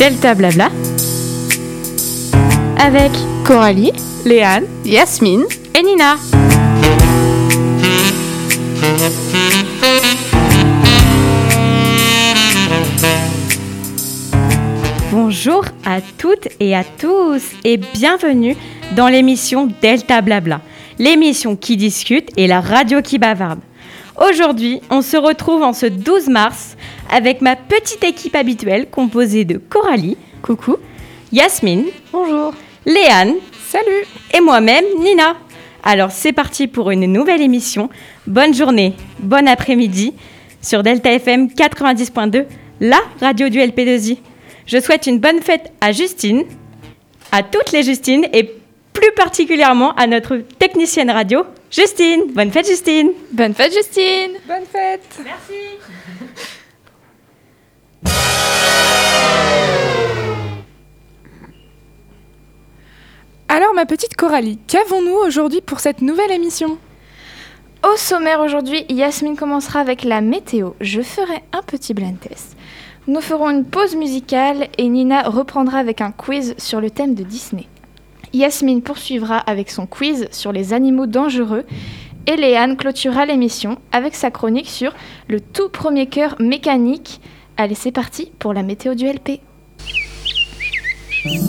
Delta Blabla avec Coralie, Léane, Yasmine et Nina. Bonjour à toutes et à tous et bienvenue dans l'émission Delta Blabla, l'émission qui discute et la radio qui bavarde. Aujourd'hui, on se retrouve en ce 12 mars avec ma petite équipe habituelle composée de Coralie, coucou, Yasmine, Bonjour. Léane salut et moi-même, Nina. Alors c'est parti pour une nouvelle émission. Bonne journée, bon après-midi sur Delta FM 90.2, la radio du LP2I. Je souhaite une bonne fête à Justine, à toutes les Justines et plus particulièrement à notre technicienne radio, Justine. Bonne fête Justine. Bonne fête Justine. Bonne fête Merci. Alors ma petite Coralie, qu'avons-nous aujourd'hui pour cette nouvelle émission? Au sommaire aujourd'hui, Yasmine commencera avec la météo. Je ferai un petit blind test. Nous ferons une pause musicale et Nina reprendra avec un quiz sur le thème de Disney. Yasmine poursuivra avec son quiz sur les animaux dangereux et Léane clôturera l'émission avec sa chronique sur le tout premier cœur mécanique. Allez, c'est parti pour la météo du LP. Le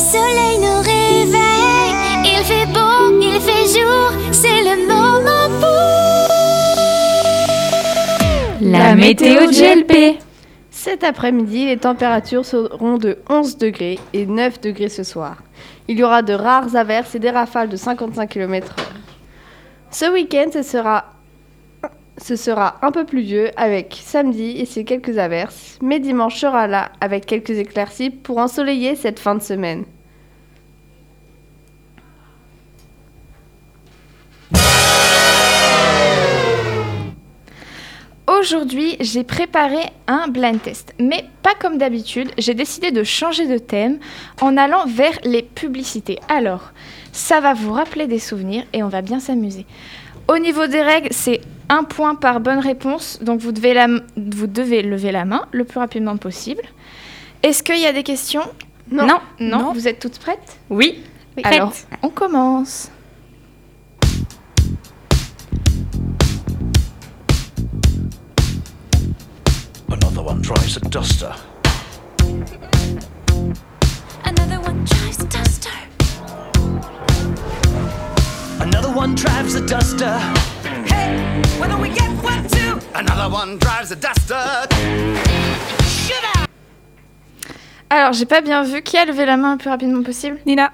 soleil nous réveille, il fait beau, il fait jour, c'est le moment pour La météo du LP. Cet après-midi, les températures seront de 11 degrés et 9 degrés ce soir. Il y aura de rares averses et des rafales de 55 km/h. Ce week-end, ce sera, ce sera un peu pluvieux avec samedi et ses quelques averses, mais dimanche sera là avec quelques éclaircies pour ensoleiller cette fin de semaine. Aujourd'hui, j'ai préparé un blind test, mais pas comme d'habitude, j'ai décidé de changer de thème en allant vers les publicités. Alors, ça va vous rappeler des souvenirs et on va bien s'amuser. Au niveau des règles, c'est un point par bonne réponse, donc vous devez, la- vous devez lever la main le plus rapidement possible. Est-ce qu'il y a des questions? Non. Non. non, Non. Vous êtes toutes prêtes? Oui. Oui. Prête. Alors, on commence. Another one drives a duster. Another one tries a duster. Another one drives a duster. Hey, why don't we get one too? Another one drives a duster. Alors, j'ai pas bien vu. Qui a levé la main le plus rapidement possible? Nina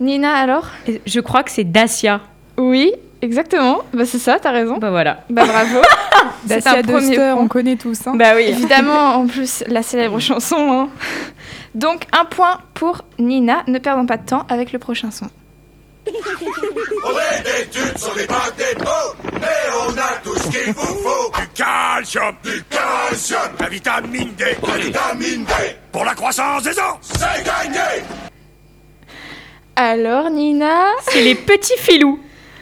Nina, alors? Je crois que c'est Dacia. Oui, exactement. Bah, c'est ça, t'as raison. Bah voilà. Bah, bravo. C'est Dacia un premier Duster, on connaît tous. hein. Bah oui. Évidemment, en plus, la célèbre chanson. hein. Donc, un point pour Nina. Ne perdons pas de temps avec le prochain son. On est des études sur les bancs des mots, mais on a tout ce qu'il vous faut. Du calcium, du calcium, la vitamine D, la vitamine D, pour la croissance des os. C'est gagné. Alors, Nina C'est les petits filous.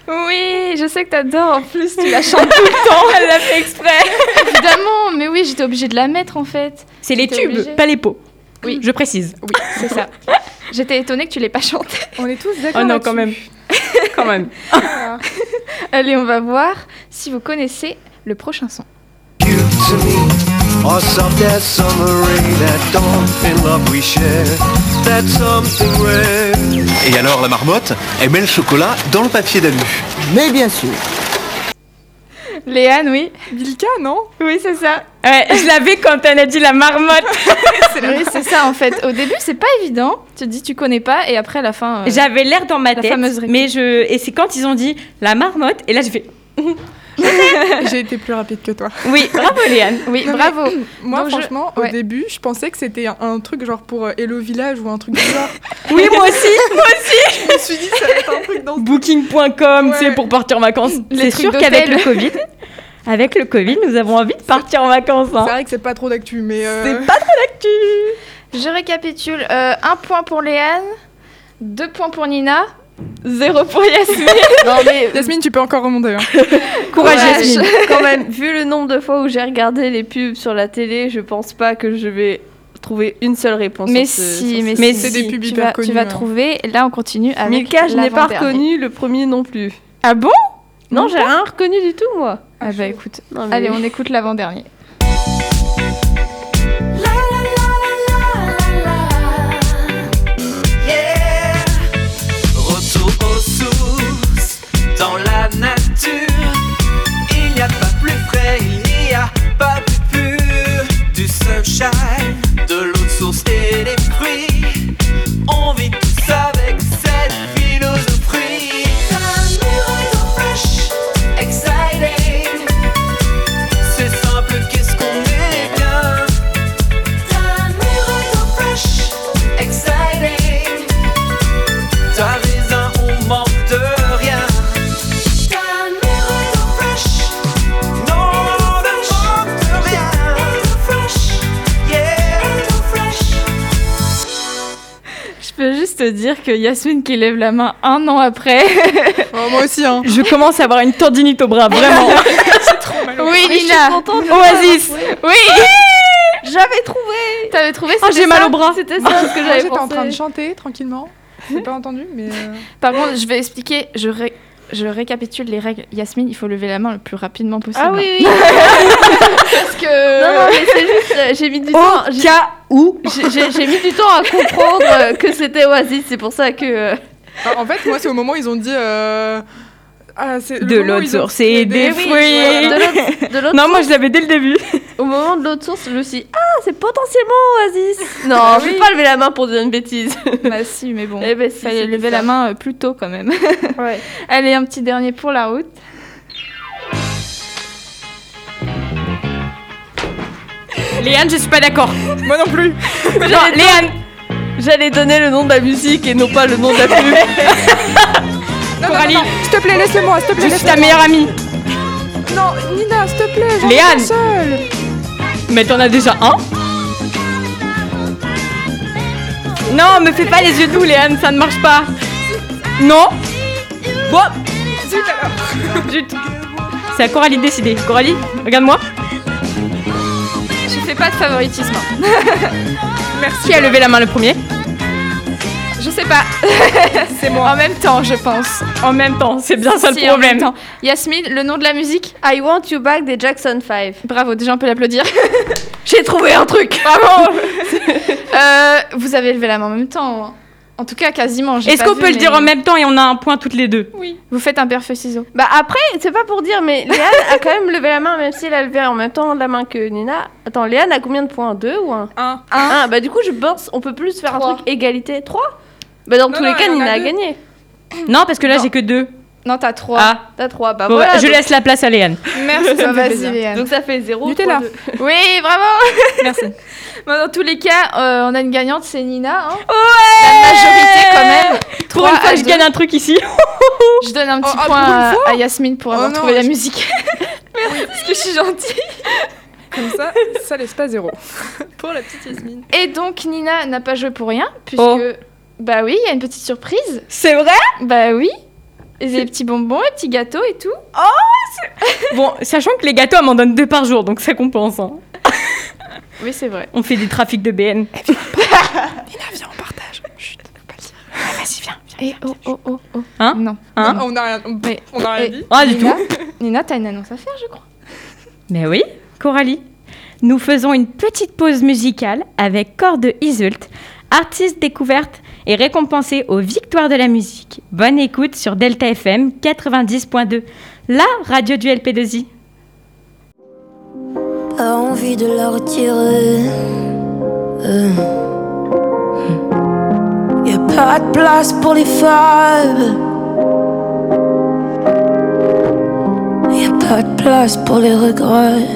Oui, je sais que t'adores. En plus, tu la chantes tout le temps. Elle l'a fait exprès. Évidemment, mais oui, j'étais obligée de la mettre en fait. C'est les tubes, pas les pots. Oui. Je précise. Oui, c'est ça. J'étais étonnée que tu l'aies pas chanté. On est tous d'accord. Oh non, quand même. quand même. Allez, on va voir si vous connaissez le prochain son. summer rain dawn in love we share that's something rare Et alors la marmotte, elle met le chocolat dans le papier d'alu. Mais bien sûr. Léane, oui. Milka, non? Oui, c'est ça. Ouais, je l'avais quand elle a dit la marmotte. Oui, c'est ça en fait. Au début, c'est pas évident. Tu te dis tu connais pas et après à la fin. euh, J'avais l'air dans ma La tête, fameuse réplique. mais je et c'est quand ils ont dit la marmotte et là j'ai fait J'ai été plus rapide que toi. oui, bravo Léane. Oui, Non, bravo. Moi, Donc, je- franchement, ouais. au début, je pensais que c'était un, un truc genre pour euh, Hello Village ou un truc du genre. Oui, moi aussi, moi aussi. je me suis dit, ça va être un truc dans ce Booking.com, Ouais. c'est pour partir en vacances. C'est sûr qu'avec le Covid, avec le Covid, nous avons envie de partir en vacances. C'est Hein. vrai que c'est pas trop d'actu, mais. euh, C'est pas trop d'actu. Je récapitule. Euh, un point pour Léane, deux points pour Nina, zéro pour Yasmine. Non mais Yasmine, tu peux encore remonter. hein. Courage. Yasmine. quand même, vu le nombre de fois où j'ai regardé les pubs sur la télé, je pense pas que je vais trouver une seule réponse. Mais ce- si, mais, si, c'est des pubs tu hyper vas, connus, tu vas hein. trouver. Là, on continue avec. Milka, je n'ai pas reconnu le premier non plus. Ah bon? Non, j'ai rien reconnu du tout, moi. Ah bah écoute. Non, mais- Allez, on écoute l'avant-dernier. Du dire que Yasmine qui lève la main un an après. Oh, moi aussi, hein. Je commence à avoir une tendinite au bras, vraiment. oui, je suis Nina. Oasis. Oui, J'avais trouvé t'avais trouvé Oh, c'était j'ai mal au bras. C'était ça ce que j'avais j'étais en train de pensé. chanter tranquillement. J'ai pas entendu, mais. euh, Par contre, je vais expliquer. Je, ré- je récapitule les règles. Yasmine, il faut lever la main le plus rapidement possible. Ah oui, oui. Parce que. non, non, mais c'est juste, euh, j'ai mis du temps. Au j'ai- cas où. J'ai mis du temps à comprendre euh, que c'était Oasis, c'est pour ça que. euh, enfin, en fait, moi, c'est au moment où ils ont dit. euh, Ah, De l'eau ont source et des fruits. voilà. de l'autre- de l'autre Non, moi je l'avais dès le début. au moment de l'autre source, je me suis dit, ah, c'est potentiellement Oasis. Non, Ah je vais oui. pas lever la main pour dire une bêtise. Bah si, mais bon. Eh ben, si, Fallait lever la main euh, plus tôt quand même. Ouais. Allez, un petit dernier pour la route. Léane, je suis pas d'accord. Moi non plus. Non, Léane. J'allais donner le nom de la musique et non pas le nom de la pub. Non, Coralie. non, non, S'il te plaît, laisse-le moi, s'il te plaît. Je suis ta meilleure amie. Non, Nina, s'il te plaît, j'en Léane. un seul. Mais t'en as déjà un Non, me fais pas les yeux doux, Léane, ça ne marche pas. Non Bon, Zut alors. zut. C'est à Coralie de décider. Coralie, regarde-moi. Je fais pas de favoritisme. Qui a levé la main le premier Je sais pas. C'est moi. En même temps, je pense. En même temps, c'est bien ça Si, le en même problème. temps. Yasmine, le nom de la musique I Want You Back des Jackson 5. Bravo, déjà on peut l'applaudir. J'ai trouvé un truc. Bravo Euh, Vous avez levé la main en même temps. En tout cas, quasiment. Est-ce qu'on peut le dire en même temps et on a un point toutes les deux Oui. Vous faites un père feu ciseaux. Bah après, c'est pas pour dire, mais Léane a quand même levé la main, même si elle a levé en même temps la main que Nina. Attends, Léane a combien de points? Deux ou un? Un. Un. Bah du coup, je pense on peut plus faire Trois. un truc égalité. Trois? Bah dans Non, tous non, les cas, elle en a Nina a deux. gagné. Non, parce que là Non. j'ai que deux. Non, t'as trois. Ah, T'as trois. Bah bon, voilà. je donc, laisse la place à Léane. Merci, ça me fait vas-y. Léane. donc ça fait zéro. Nutella. trois, deux. Oui, bravo Merci. Bon, Dans tous les cas, euh, on a une gagnante, c'est Nina. hein. Ouais La majorité quand même. Pour Trois une fois, à je deux. gagne un truc ici. Je donne un petit Oh, ah, point pour une à, Yasmine pour Oh avoir non, trouvé la je- musique. Merci, parce que je suis gentille. Comme ça, ça laisse pas zéro. Pour la petite Yasmine. Et donc, Nina n'a pas joué pour rien, puisque... Oh. Bah oui, il y a une petite surprise. C'est vrai? Bah oui. Et des petits bonbons, des petits gâteaux et tout. Bon, sachant que les gâteaux, elle m'en donne deux par jour, donc ça compense. hein. Oui, c'est vrai. On fait des trafics de BN. Nina, viens, on partage. Chut, faut pas le dire. Vas-y, viens. Et oh, oh, oh, oh. Hein Non. Hein Non, on a rien, on, Mais- on a rien et- dit. Ah, du Nina, tout. Nina, t'as une annonce à faire, je crois. Mais oui, Coralie. Nous faisons une petite pause musicale avec Cor de Isult, artiste découverte et récompensée aux victoires de la musique. Bonne écoute sur Delta FM 90.2, la radio du LP2I. Pas envie de la retirer. Euh. Y a pas de place pour les faibles. Y a pas de place pour les regrets.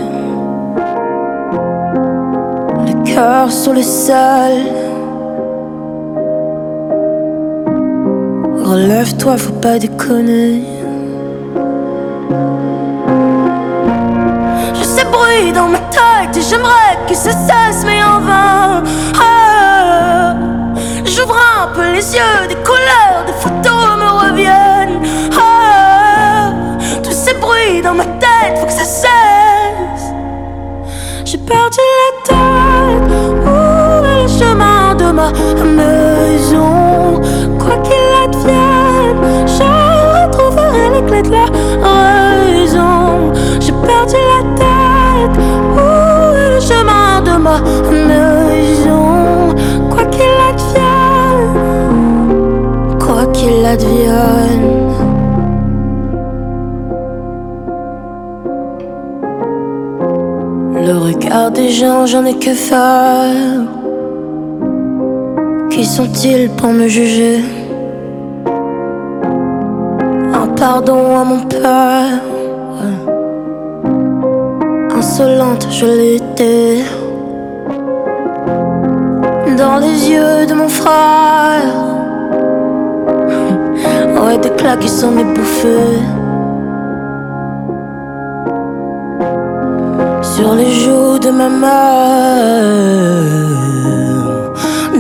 Le cœur sur le sol. Relève-toi, faut pas déconner. Je sais bruit dans ma tête et j'aimerais que ça cesse mais en vain. Ah, J'ouvre un peu les yeux, des couleurs, des photos me reviennent. Ah, Tous ces bruits dans ma tête, faut que ça cesse la raison. J'ai perdu la tête. Où est le chemin de ma maison? Quoi qu'il advienne, quoi qu'il advienne. Le regard des gens, j'en ai que faire. Qui sont-ils pour me juger? Pardon à mon père. Insolente, je l'étais. Dans les yeux de mon frère. Ouais, des claques qui bouffées. Sur les joues de ma mère,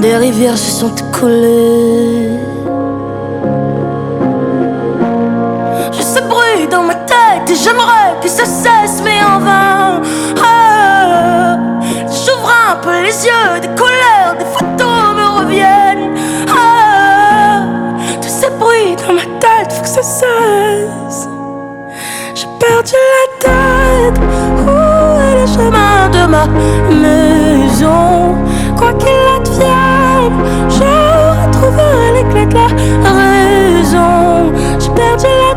des rivières se sont collées. Et j'aimerais que ça cesse, mais en vain. Ah, J'ouvre un peu les yeux, des couleurs, des photos me reviennent. Ah, tous ces bruits dans ma tête, faut que ça cesse. J'ai perdu la tête. Où est le chemin de ma maison? Quoi qu'il advienne, je retrouverai clés de la raison. J'ai perdu la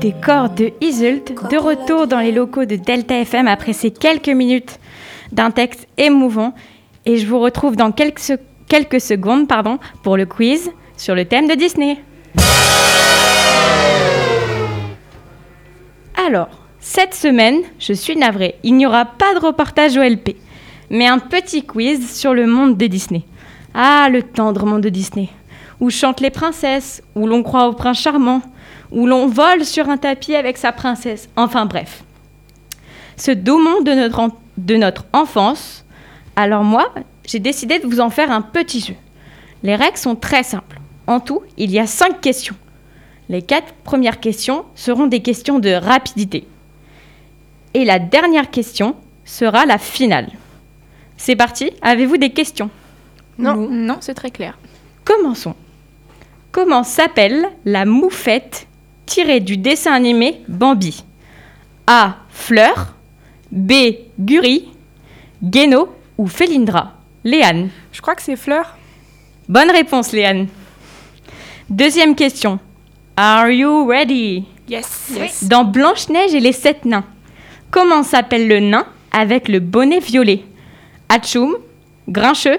C'était Corps de Isult, de retour dans les locaux de Delta FM après ces quelques minutes d'un texte émouvant. Et je vous retrouve dans quelques, quelques secondes pour le quiz sur le thème de Disney. Alors, cette semaine, je suis navrée, il n'y aura pas de reportage OLP, mais un petit quiz sur le monde de Disney. Ah, le tendre monde de Disney, où chantent les princesses, où l'on croit au prince charmant, où l'on vole sur un tapis avec sa princesse. Enfin bref. Ce doux monde de notre, en- de notre enfance. Alors moi, j'ai décidé de vous en faire un petit jeu. Les règles sont très simples. En tout, il y a cinq questions. Les quatre premières questions seront des questions de rapidité. Et la dernière question sera la finale. C'est parti, avez-vous des questions? Non, non, c'est très clair. Commençons. Comment s'appelle la moufette tirée du dessin animé Bambi A. Fleur. B. Guri. Guéno ou Félindra? Léane. Je crois que c'est Fleur. Bonne réponse, Léane. Deuxième question. Are you ready? Yes. Dans Blanche-Neige et les sept nains, comment s'appelle le nain avec le bonnet violet? Atchoum, grincheux,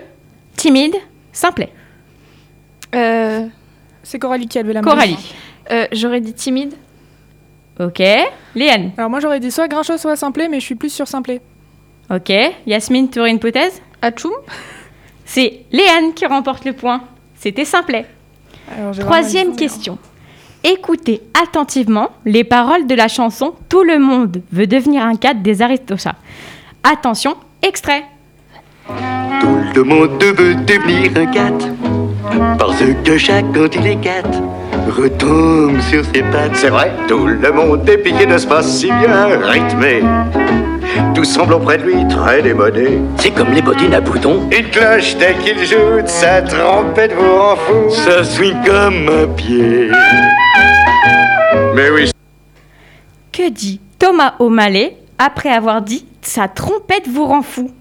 timide, simplet. Euh, C'est Coralie qui a levé la main. Coralie. Euh, J'aurais dit timide. Ok. Léane. Alors moi j'aurais dit soit Grincheux, soit Simplet, mais je suis plus sur Simplet. Ok. Yasmine, tu aurais une hypothèse? Atchoum C'est Léane qui remporte le point. C'était simplet. Alors, Troisième question. Écoutez attentivement les paroles de la chanson Tout le monde veut devenir un cadre des Aristochats. Attention, extrait. Tout le monde veut devenir un cat Parce que chaque quand il est cat Retombe sur ses pattes. C'est vrai, tout le monde est piqué de ce pas si bien rythmé. Tout semble auprès de lui très démodé. C'est comme les bottines à boutons. Une cloche dès qu'il joue de sa trompette vous rend fou. Ça swing comme un pied. Mais oui. Que dit Thomas O'Malley après avoir dit Sa trompette vous rend fou?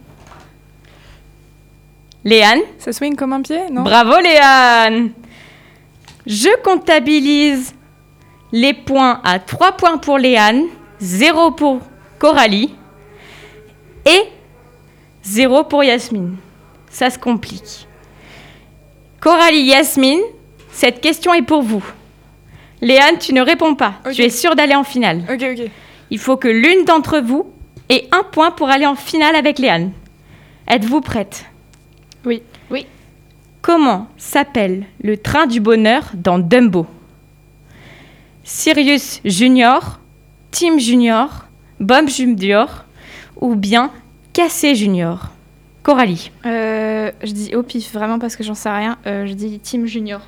Léane Ça swing comme un pied, non? Bravo Léane Je comptabilise les points à 3 points pour Léane, 0 pour Coralie et 0 pour Yasmine. ça se complique. Coralie, Yasmine, cette question est pour vous. Léane, tu ne réponds pas. Tu es sûre d'aller en finale. Ok, ok. Il faut que l'une d'entre vous ait un point pour aller en finale avec Léane. Êtes-vous prête? Oui. Oui. Comment s'appelle le train du bonheur dans Dumbo? Sirius Junior, Tim Junior, Bob Junior ou bien Cassé Junior? Coralie. Euh, je dis au pif, vraiment parce que j'en sais rien. Euh, je dis Team Junior.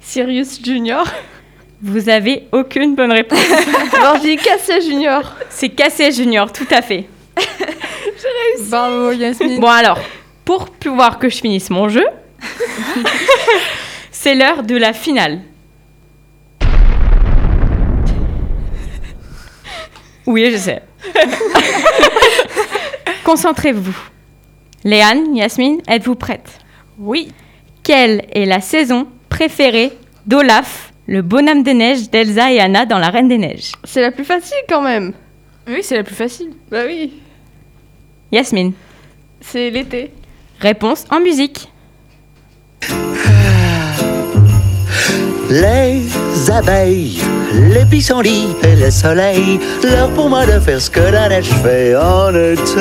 Sirius Junior? Vous avez aucune bonne réponse. Alors je dis Cassé Junior. C'est Cassé Junior, tout à fait. Bravo Yasmine. Bon alors, pour pouvoir que je finisse mon jeu, c'est l'heure de la finale. Oui, je sais. Concentrez-vous. Léane, Yasmine, êtes-vous prête Oui. Quelle est la saison préférée d'Olaf, le bonhomme des neiges d'Elsa et Anna dans La Reine des Neiges? C'est la plus facile quand même. Oui, c'est la plus facile. Bah oui. Yasmine. C'est l'été. Réponse en musique. Les abeilles, les pissenlits et le soleil, l'heure pour moi de faire ce que la neige fait en été.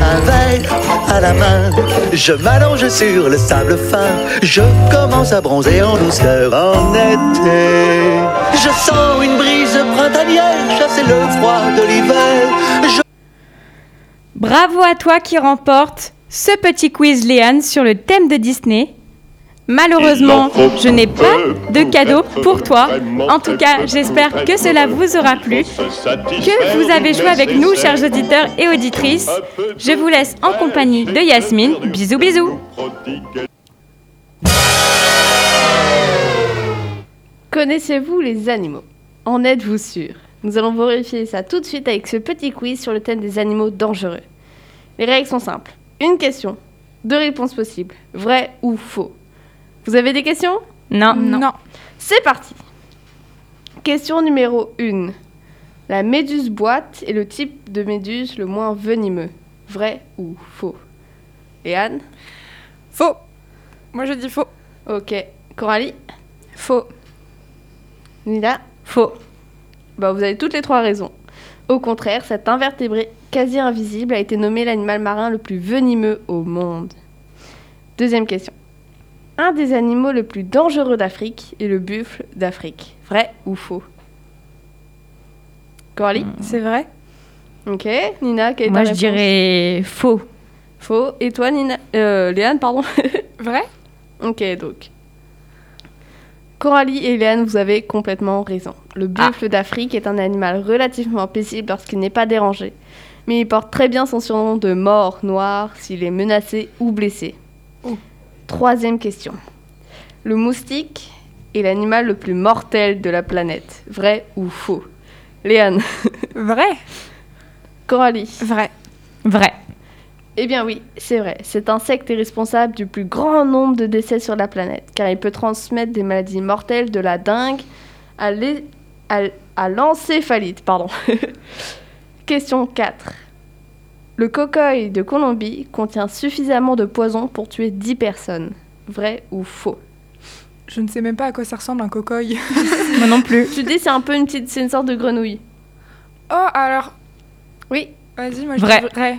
Un verre à la main, je m'allonge sur le sable fin, je commence à bronzer en douceur en été. Je sens une brise printanière chasser le froid de l'hiver. Bravo à toi qui remporte ce petit quiz Léane sur le thème de Disney. Malheureusement, je n'ai pas de cadeau pour toi. En tout cas, j'espère que cela vous aura plu, que vous avez joué avec nous, chers auditeurs et auditrices. Je vous laisse en compagnie de Yasmine. Bisous, bisous. Connaissez-vous les animaux? En êtes-vous sûr? Nous allons vérifier ça tout de suite avec ce petit quiz sur le thème des animaux dangereux. Les règles sont simples. Une question, deux réponses possibles, vrai ou faux. Vous avez des questions? Non. Non. C'est parti. Question numéro 1. La méduse boîte est le type de méduse le moins venimeux. Vrai ou faux? Léane Faux. Moi je dis faux. Ok. Coralie? Faux. Nina? Faux. Bah, vous avez toutes les trois raisons. Au contraire, cet invertébré quasi invisible a été nommé l'animal marin le plus venimeux au monde. Deuxième question. Un des animaux le plus dangereux d'Afrique est le buffle d'Afrique. Vrai ou faux? Coralie C'est vrai Ok. Nina, quelle est ta Moi, je réponse? dirais faux. Faux. Et toi, Nina? Euh, Léane, pardon. Vrai ok, donc. Coralie et Léane, vous avez complètement raison. Le buffle d'Afrique est un animal relativement paisible lorsqu'il n'est pas dérangé. Mais il porte très bien son surnom de mort noir s'il est menacé ou blessé. Oh. Troisième question. Le moustique est l'animal le plus mortel de la planète. Vrai ou faux? Léane. Vrai Coralie. Vrai. Vrai. Eh bien oui, c'est vrai. Cet insecte est responsable du plus grand nombre de décès sur la planète, car il peut transmettre des maladies mortelles de la dengue à l'encéphalite. Pardon. Question 4. Le cocoï de Colombie contient suffisamment de poison pour tuer 10 personnes. Vrai ou faux? Je ne sais même pas à quoi ça ressemble un cocoï. Moi non plus. Tu dis c'est un peu une petite, c'est une sorte de grenouille. Oh alors, Oui. vas-y, moi je Vrai. dis vrai.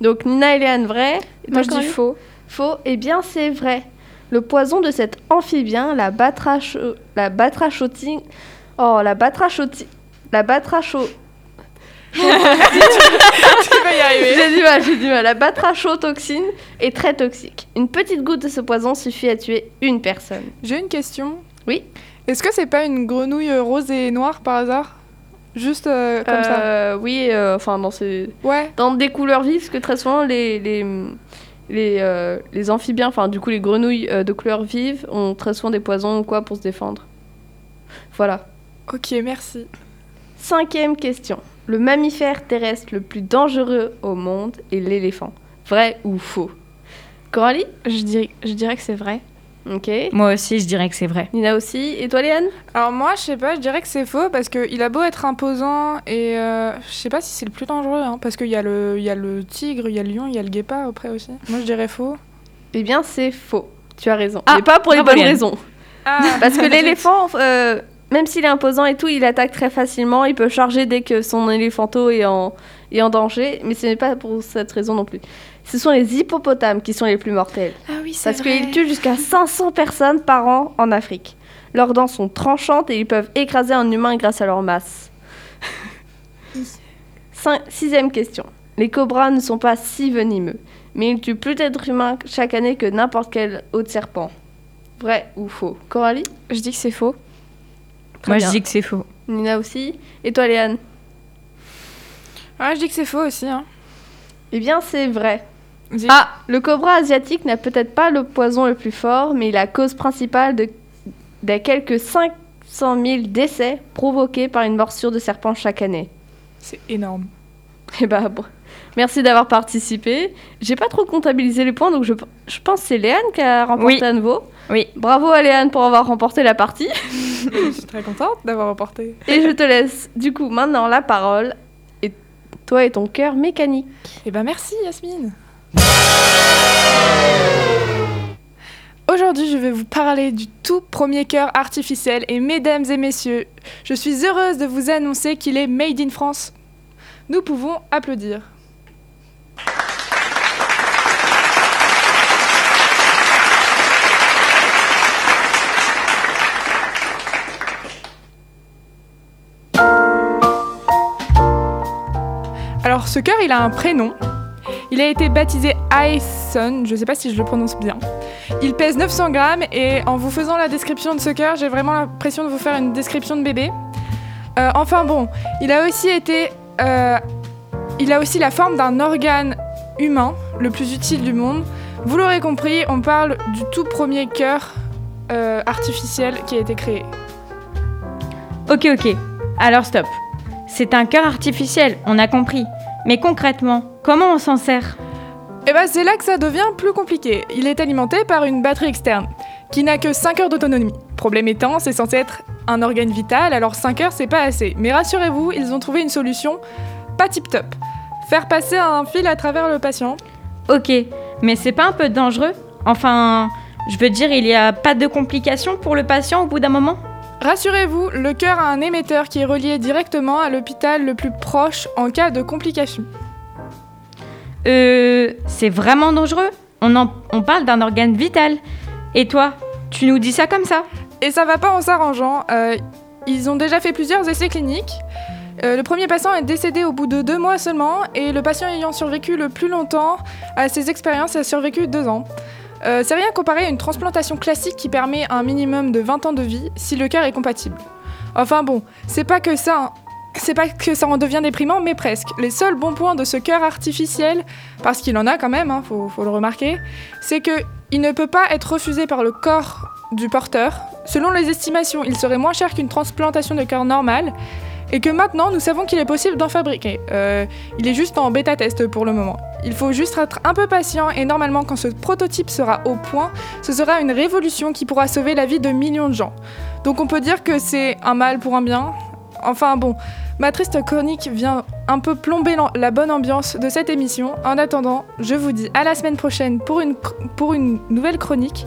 Donc Nina et Léane, vrai Et toi, Moi, je dis faux. Faux, eh bien c'est vrai. Le poison de cet amphibien, la batracho... la batrachotine... Oh, la batrachotine... La batracho... tu vas y arriver. J'ai du mal, j'ai du mal. La batrachotoxine est très toxique. Une petite goutte de ce poison suffit à tuer une personne. J'ai une question. Oui. Est-ce que c'est pas une grenouille euh, rose et noire par hasard? Juste euh, comme ça. Euh, Oui, euh, enfin dans ces... Ouais. Dans des couleurs vives, parce que très souvent les... les... Les, euh, les amphibiens, enfin du coup les grenouilles euh, de couleur vive ont très souvent des poisons ou quoi pour se défendre. Voilà. Ok, merci. Cinquième question. Le mammifère terrestre le plus dangereux au monde est l'éléphant. Vrai ou faux? Coralie? Je dirais, je dirais que c'est vrai. Ok. Moi aussi, je dirais que c'est vrai. Nina aussi. Et toi, Léane? Alors moi, je sais pas, je dirais que c'est faux parce qu'il a beau être imposant et euh, je sais pas si c'est le plus dangereux hein, parce qu'il y, a le- il y a le tigre, il y a le lion, il y a le guépard après aussi. Moi, je dirais faux. Eh bien, c'est faux. Tu as raison. Ah, Mais pas pour les bonnes raisons. Ah, Parce que l'éléphant, euh, même s'il est imposant et tout, il attaque très facilement. Il peut charger dès que son éléphanto est en, est en danger. Mais ce n'est pas pour cette raison non plus. Ce sont les hippopotames qui sont les plus mortels. Ah oui, c'est Parce qu'ils tuent jusqu'à 500 personnes par an en Afrique. Leurs dents sont tranchantes et ils peuvent écraser un humain grâce à leur masse. Cin- Sixième question. Les cobras ne sont pas si venimeux, mais ils tuent plus d'êtres humains chaque année que n'importe quel autre serpent. Vrai ou faux? Coralie? Je dis que c'est faux. Très Moi, bien. je dis que c'est faux. Nina aussi. Et toi, Léane? Ouais, je dis que c'est faux aussi. Hein. Eh bien, c'est vrai. Dis- Ah, le cobra asiatique n'a peut-être pas le poison le plus fort, mais il est la cause principale de, des quelques 500 000 décès provoqués par une morsure de serpent chaque année. C'est énorme. Eh ben, bon. merci d'avoir participé. J'ai pas trop comptabilisé les points, donc je, je pense que c'est Léane qui a remporté Oui. à nouveau. Oui. Bravo à Léane pour avoir remporté la partie. je suis très contente d'avoir remporté. Et je te laisse du coup maintenant la parole. Et toi et ton cœur mécanique. Eh ben merci Yasmine. Aujourd'hui, je vais vous parler du tout premier cœur artificiel et mesdames et messieurs, je suis heureuse de vous annoncer qu'il est made in France. Nous pouvons applaudir. Alors ce cœur, il a un prénom. Il a été baptisé Aeson, je ne sais pas si je le prononce bien. Il pèse 900 grammes et en vous faisant la description de ce cœur, j'ai vraiment l'impression de vous faire une description de bébé. Euh, enfin bon, il a aussi été, euh, il a aussi la forme d'un organe humain, le plus utile du monde. Vous l'aurez compris, on parle du tout premier cœur euh, artificiel qui a été créé. Ok, ok. Alors stop. C'est un cœur artificiel, on a compris. Mais concrètement, comment on s'en sert? Et ben c'est là que ça devient plus compliqué. Il est alimenté par une batterie externe qui n'a que 5 heures d'autonomie. Problème étant, c'est censé être un organe vital, alors 5 heures c'est pas assez. Mais rassurez-vous, ils ont trouvé une solution pas tip top. Faire passer un fil à travers le patient. Ok, mais c'est pas un peu dangereux? Enfin, je veux dire, il y a pas de complications pour le patient au bout d'un moment? Rassurez-vous, le cœur a un émetteur qui est relié directement à l'hôpital le plus proche en cas de complications. Euh, c'est vraiment dangereux on, en- on parle d'un organe vital. Et toi, tu nous dis ça comme ça Et ça va pas en s'arrangeant. euh, ils ont déjà fait plusieurs essais cliniques. Euh, le premier patient est décédé au bout de deux mois seulement et le patient ayant survécu le plus longtemps à ces expériences a survécu deux ans. Euh, c'est rien comparé à une transplantation classique qui permet un minimum de 20 ans de vie si le cœur est compatible. Enfin bon, c'est pas que ça. C'est pas que ça en devient déprimant, mais presque. Les seuls bons points de ce cœur artificiel, parce qu'il en a quand même, hein, faut, faut le remarquer, c'est que il ne peut pas être refusé par le corps du porteur. Selon les estimations, il serait moins cher qu'une transplantation de cœur normale, et que maintenant nous savons qu'il est possible d'en fabriquer. Euh, il est juste en bêta-test pour le moment. Il faut juste être un peu patient, et normalement, quand ce prototype sera au point, ce sera une révolution qui pourra sauver la vie de millions de gens. Donc on peut dire que c'est un mal pour un bien. Enfin bon, ma triste chronique vient un peu plomber la bonne ambiance de cette émission. En attendant, je vous dis à la semaine prochaine pour une nouvelle chronique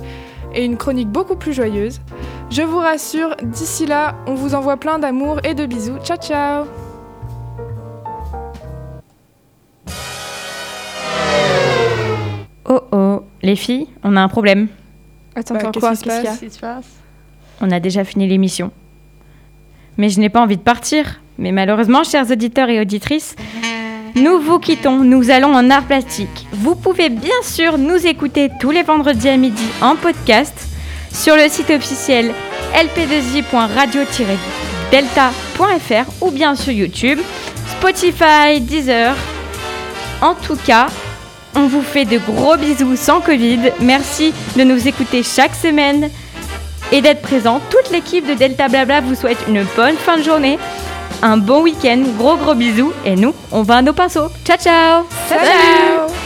et une chronique beaucoup plus joyeuse. Je vous rassure, d'ici là, on vous envoie plein d'amour et de bisous. Ciao ciao Oh oh, les filles, on a un problème. Attends, Bah, quoi Qu'est-ce qu'il y a passe Qu'est-ce qui se passe On a déjà fini l'émission. Mais je n'ai pas envie de partir. Mais malheureusement, chers auditeurs et auditrices, nous vous quittons. Nous allons en art plastique. Vous pouvez bien sûr nous écouter tous les vendredis à midi en podcast sur le site officiel lp2i.radio-delta.fr ou bien sur YouTube, Spotify, Deezer. En tout cas, on vous fait de gros bisous sans Covid. Merci de nous écouter chaque semaine et d'être présent. Toute l'équipe de Delta Blabla vous souhaite une bonne fin de journée, un bon week-end, gros gros bisous. Et nous, on va à nos pinceaux. Ciao ciao. Salut